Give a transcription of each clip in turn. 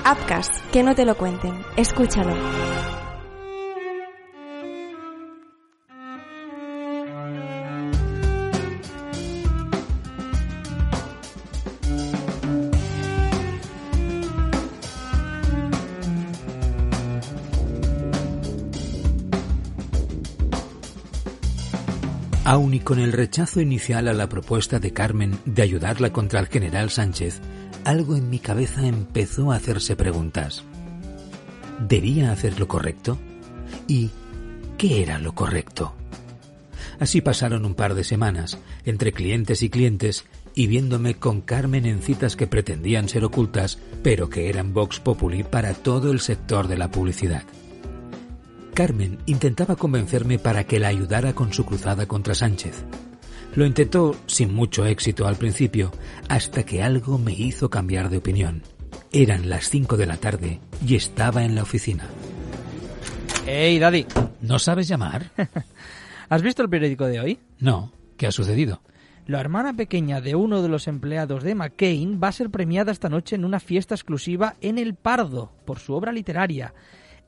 Upcast, que no te lo cuenten. Escúchalo. Aun y con el rechazo inicial a la propuesta de Carmen de ayudarla contra el general Sánchez, algo en mi cabeza empezó a hacerse preguntas. ¿Debía hacer lo correcto? ¿Y qué era lo correcto? Así pasaron un par de semanas, entre clientes y clientes, y viéndome con Carmen en citas que pretendían ser ocultas, pero que eran Vox Populi para todo el sector de la publicidad. Carmen intentaba convencerme para que la ayudara con su cruzada contra Sánchez. Lo intentó sin mucho éxito al principio, hasta que algo me hizo cambiar de opinión. Eran las 5 de la tarde y estaba en la oficina. Hey, Daddy. ¿No sabes llamar? ¿Has visto el periódico de hoy? No. ¿Qué ha sucedido? La hermana pequeña de uno de los empleados de McCain va a ser premiada esta noche en una fiesta exclusiva en El Pardo por su obra literaria.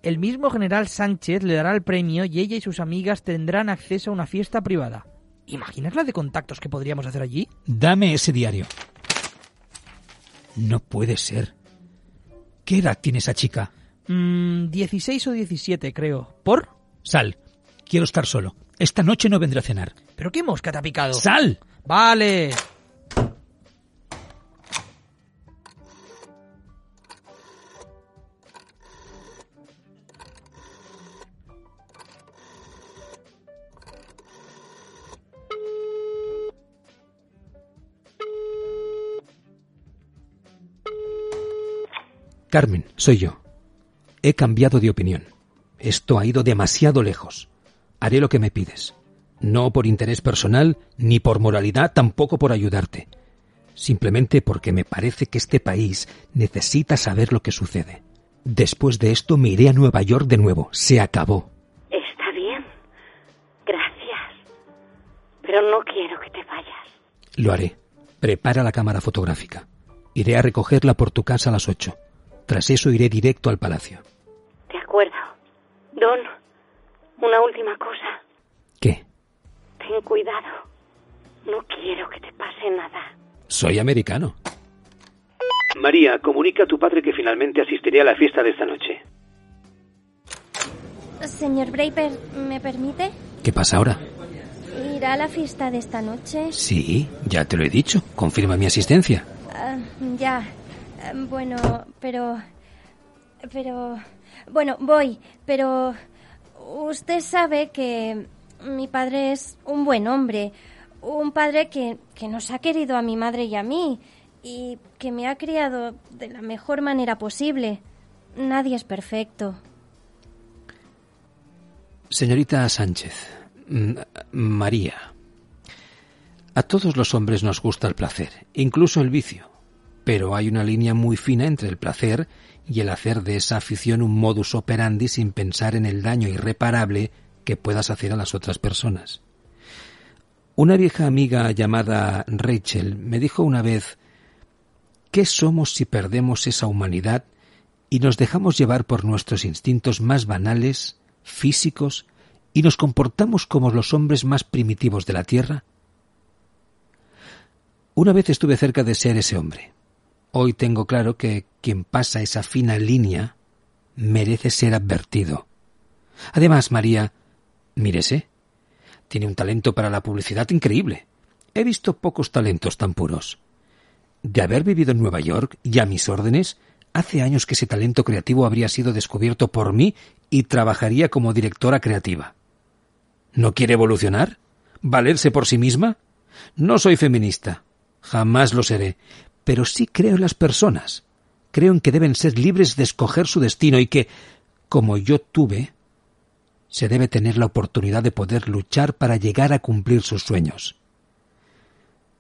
El mismo general Sánchez le dará el premio y ella y sus amigas tendrán acceso a una fiesta privada. ¿Imaginas la de contactos que podríamos hacer allí? Dame ese diario. No puede ser. ¿Qué edad tiene esa chica? Mm, 16 o 17, creo. ¿Por? Sal. Quiero estar solo. Esta noche no vendré a cenar. ¿Pero qué mosca te ha picado? ¡Sal! Vale. Carmen, soy yo. He cambiado de opinión. Esto ha ido demasiado lejos. Haré lo que me pides. No por interés personal, ni por moralidad, tampoco por ayudarte. Simplemente porque me parece que este país necesita saber lo que sucede. Después de esto me iré a Nueva York de nuevo. Se acabó. Está bien. Gracias. Pero no quiero que te vayas. Lo haré. Prepara la cámara fotográfica. Iré a recogerla por tu casa a las ocho. Tras eso iré directo al palacio. De acuerdo. Don, una última cosa. ¿Qué? Ten cuidado. No quiero que te pase nada. Soy americano. María, comunica a tu padre que finalmente asistiré a la fiesta de esta noche. Señor Braper, ¿me permite? ¿Qué pasa ahora? ¿Ir a la fiesta de esta noche? Sí, ya te lo he dicho. Confirma mi asistencia. Ah, ya. Ah, Bueno, pero... Pero... Bueno, voy, pero... Usted sabe que mi padre es un buen hombre. Un padre que, que nos ha querido a mi madre y a mí. Y que me ha criado de la mejor manera posible. Nadie es perfecto. Señorita Sánchez, María, a todos los hombres nos gusta el placer, incluso el vicio, pero hay una línea muy fina entre el placer y el hacer de esa afición un modus operandi sin pensar en el daño irreparable que puedas hacer a las otras personas. Una vieja amiga llamada Rachel me dijo una vez ¿Qué somos si perdemos esa humanidad y nos dejamos llevar por nuestros instintos más banales, físicos, y nos comportamos como los hombres más primitivos de la Tierra? Una vez estuve cerca de ser ese hombre. Hoy tengo claro que quien pasa esa fina línea merece ser advertido. Además, María, mírese, tiene un talento para la publicidad increíble. He visto pocos talentos tan puros. De haber vivido en Nueva York y a mis órdenes, hace años que ese talento creativo habría sido descubierto por mí y trabajaría como directora creativa. ¿No quiere evolucionar? ¿Valerse por sí misma? No soy feminista. Jamás lo seré. Pero sí creo en las personas. creo en que deben ser libres de escoger su destino y que, como yo tuve, se debe tener la oportunidad de poder luchar para llegar a cumplir sus sueños.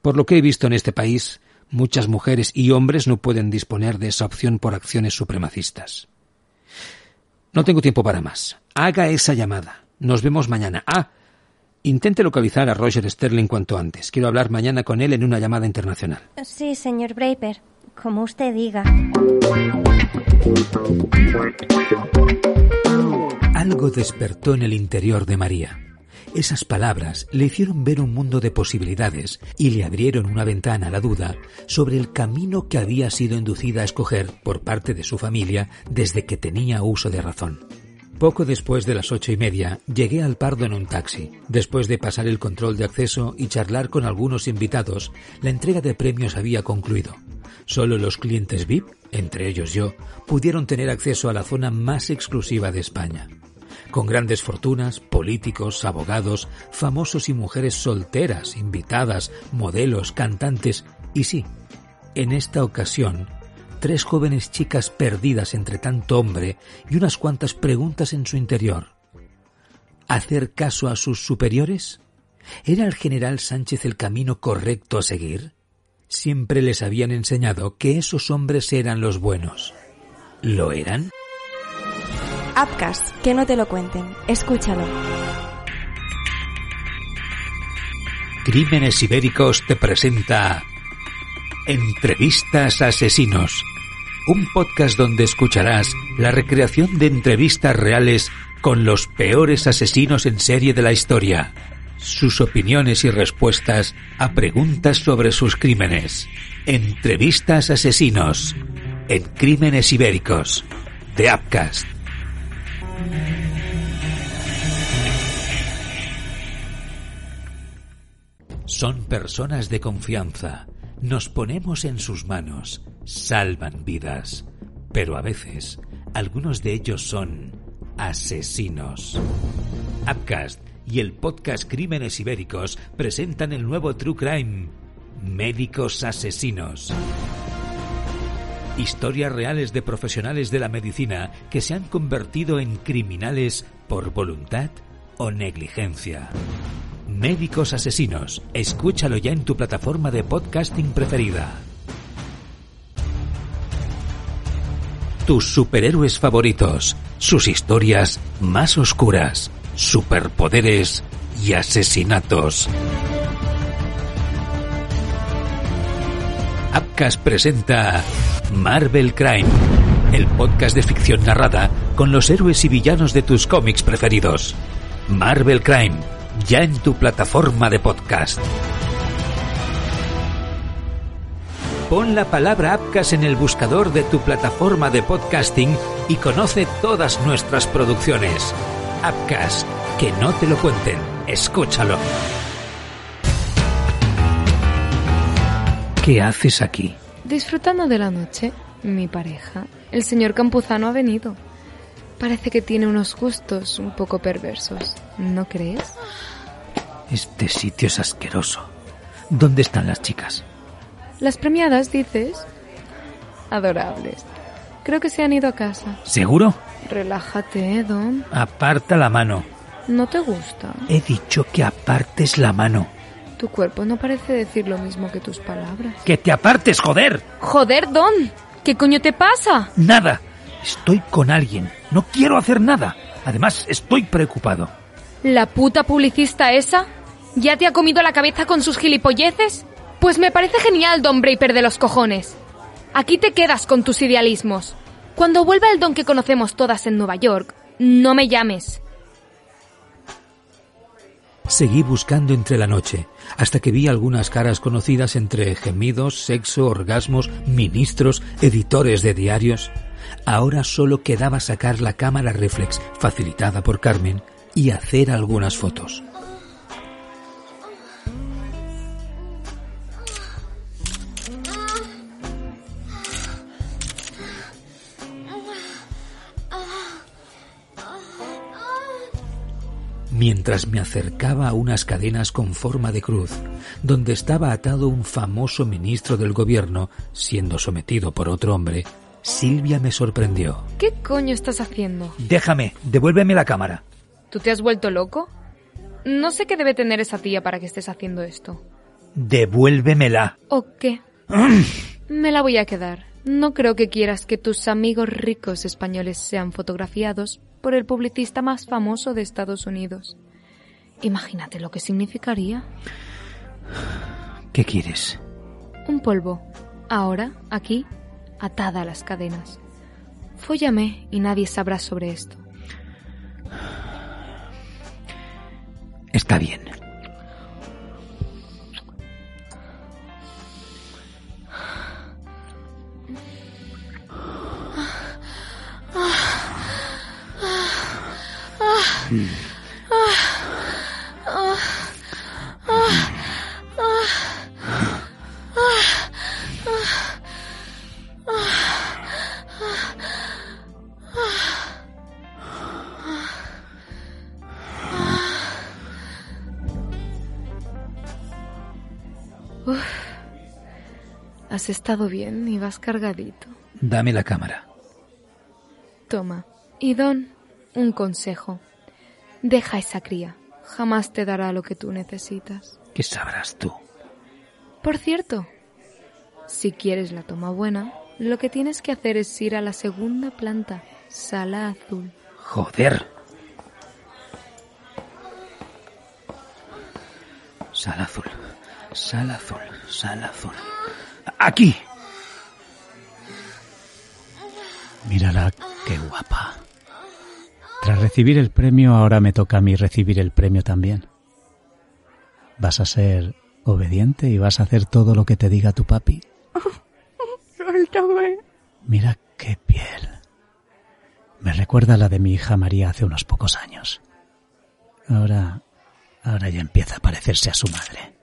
Por lo que he visto en este país, muchas mujeres y hombres no pueden disponer de esa opción por acciones supremacistas. No tengo tiempo para más. Haga esa llamada. Nos vemos mañana. Ah, intente localizar a Roger Sterling cuanto antes. Quiero hablar mañana con él en una llamada internacional. Sí, señor Braper. Como usted diga. Algo despertó en el interior de María. Esas palabras le hicieron ver un mundo de posibilidades y le abrieron una ventana a la duda sobre el camino que había sido inducida a escoger por parte de su familia desde que tenía uso de razón. Poco después de las ocho y media llegué al Pardo en un taxi. Después de pasar el control de acceso y charlar con algunos invitados, la entrega de premios había concluido. Solo los clientes VIP, entre ellos yo, pudieron tener acceso a la zona más exclusiva de España con grandes fortunas, políticos, abogados, famosos y mujeres solteras, invitadas, modelos, cantantes y sí, en esta ocasión, tres jóvenes chicas perdidas entre tanto hombre y unas cuantas preguntas en su interior. ¿Hacer caso a sus superiores? ¿Era el general Sánchez el camino correcto a seguir? Siempre les habían enseñado que esos hombres eran los buenos. ¿Lo eran? Upcast, que no te lo cuenten. Escúchalo. Crímenes Ibéricos te presenta Entrevistas Asesinos, un podcast donde escucharás la recreación de entrevistas reales con los peores asesinos en serie de la historia, sus opiniones y respuestas a preguntas sobre sus crímenes. Entrevistas Asesinos en Crímenes Ibéricos de Upcast. Son personas de confianza. Nos ponemos en sus manos. Salvan vidas. Pero a veces, algunos de ellos son asesinos. Upcast y el podcast Crímenes Ibéricos presentan el nuevo True Crime, Médicos Asesinos. Historias reales de profesionales de la medicina que se han convertido en criminales por voluntad o negligencia. Médicos Asesinos, escúchalo ya en tu plataforma de podcasting preferida. Tus superhéroes favoritos, sus historias más oscuras, superpoderes y asesinatos. Upcast presenta Marvel Crime, el podcast de ficción narrada con los héroes y villanos de tus cómics preferidos. Marvel Crime, ya en tu plataforma de podcast. Pon la palabra Upcast en el buscador de tu plataforma de podcasting y conoce todas nuestras producciones. Upcast, que no te lo cuenten, escúchalo. ¿Qué haces aquí? Disfrutando de la noche, mi pareja, el señor Campuzano, ha venido. Parece que tiene unos gustos un poco perversos, ¿no crees? Este sitio es asqueroso. ¿Dónde están las chicas? Las premiadas, dices. Adorables. Creo que se han ido a casa. ¿Seguro? Relájate, Don. Aparta la mano. ¿No te gusta? He dicho que apartes la mano. Tu cuerpo no parece decir lo mismo que tus palabras. ¡Que te apartes, joder! Joder, Don. ¿Qué coño te pasa? Nada. Estoy con alguien. No quiero hacer nada. Además, estoy preocupado. ¿La puta publicista esa? ¿Ya te ha comido la cabeza con sus gilipolleces? Pues me parece genial, Don Braper de los cojones. Aquí te quedas con tus idealismos. Cuando vuelva el don que conocemos todas en Nueva York, no me llames. Seguí buscando entre la noche, hasta que vi algunas caras conocidas entre gemidos, sexo, orgasmos, ministros, editores de diarios. Ahora solo quedaba sacar la cámara reflex, facilitada por Carmen, y hacer algunas fotos. mientras me acercaba a unas cadenas con forma de cruz, donde estaba atado un famoso ministro del gobierno, siendo sometido por otro hombre, Silvia me sorprendió. ¿Qué coño estás haciendo? Déjame, devuélveme la cámara. ¿Tú te has vuelto loco? No sé qué debe tener esa tía para que estés haciendo esto. Devuélvemela. ¿O qué? Me la voy a quedar. No creo que quieras que tus amigos ricos españoles sean fotografiados por el publicista más famoso de Estados Unidos. Imagínate lo que significaría. ¿Qué quieres? Un polvo. Ahora, aquí, atada a las cadenas. Fóllame y nadie sabrá sobre esto. Está bien. Has estado bien y vas cargadito. Dame la cámara. Toma. Y Don, un consejo. Deja esa cría. Jamás te dará lo que tú necesitas. ¿Qué sabrás tú? Por cierto, si quieres la toma buena, lo que tienes que hacer es ir a la segunda planta, sala azul. Joder. Sala azul, sala azul, sala azul. Aquí. Mírala, qué guapa. Tras recibir el premio, ahora me toca a mí recibir el premio también. Vas a ser obediente y vas a hacer todo lo que te diga tu papi. Suéltame. Mira qué piel. Me recuerda a la de mi hija María hace unos pocos años. Ahora, ahora ya empieza a parecerse a su madre.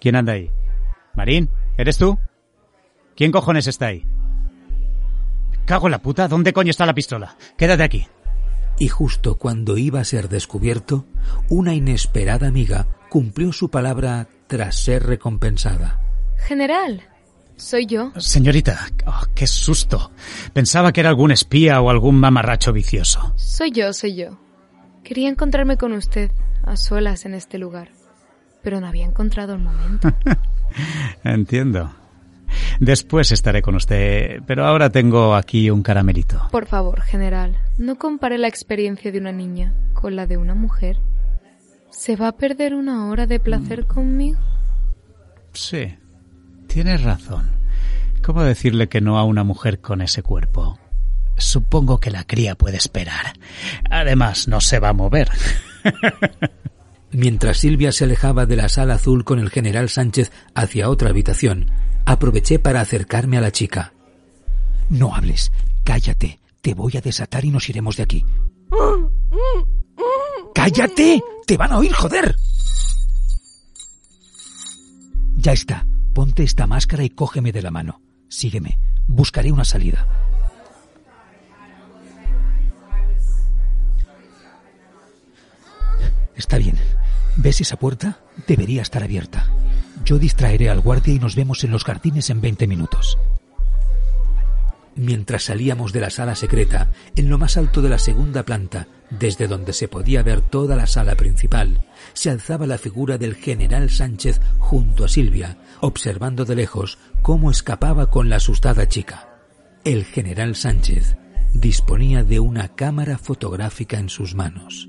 ¿Quién anda ahí? Marín, ¿eres tú? ¿Quién cojones está ahí? Cago en la puta, ¿dónde coño está la pistola? Quédate aquí. Y justo cuando iba a ser descubierto, una inesperada amiga cumplió su palabra tras ser recompensada. General, soy yo. Señorita, oh, qué susto. Pensaba que era algún espía o algún mamarracho vicioso. Soy yo, soy yo. Quería encontrarme con usted, a solas en este lugar, pero no había encontrado el momento. Entiendo. Después estaré con usted, pero ahora tengo aquí un caramelito. Por favor, general, no compare la experiencia de una niña con la de una mujer. ¿Se va a perder una hora de placer conmigo? Sí, tienes razón. ¿Cómo decirle que no a una mujer con ese cuerpo? Supongo que la cría puede esperar. Además, no se va a mover. Mientras Silvia se alejaba de la sala azul con el general Sánchez hacia otra habitación, aproveché para acercarme a la chica. No hables, cállate, te voy a desatar y nos iremos de aquí. ¡Cállate! ¡Te van a oír, joder! Ya está, ponte esta máscara y cógeme de la mano. Sígueme, buscaré una salida. Está bien. ¿Ves esa puerta? Debería estar abierta. Yo distraeré al guardia y nos vemos en los jardines en 20 minutos. Mientras salíamos de la sala secreta, en lo más alto de la segunda planta, desde donde se podía ver toda la sala principal, se alzaba la figura del general Sánchez junto a Silvia, observando de lejos cómo escapaba con la asustada chica. El general Sánchez disponía de una cámara fotográfica en sus manos.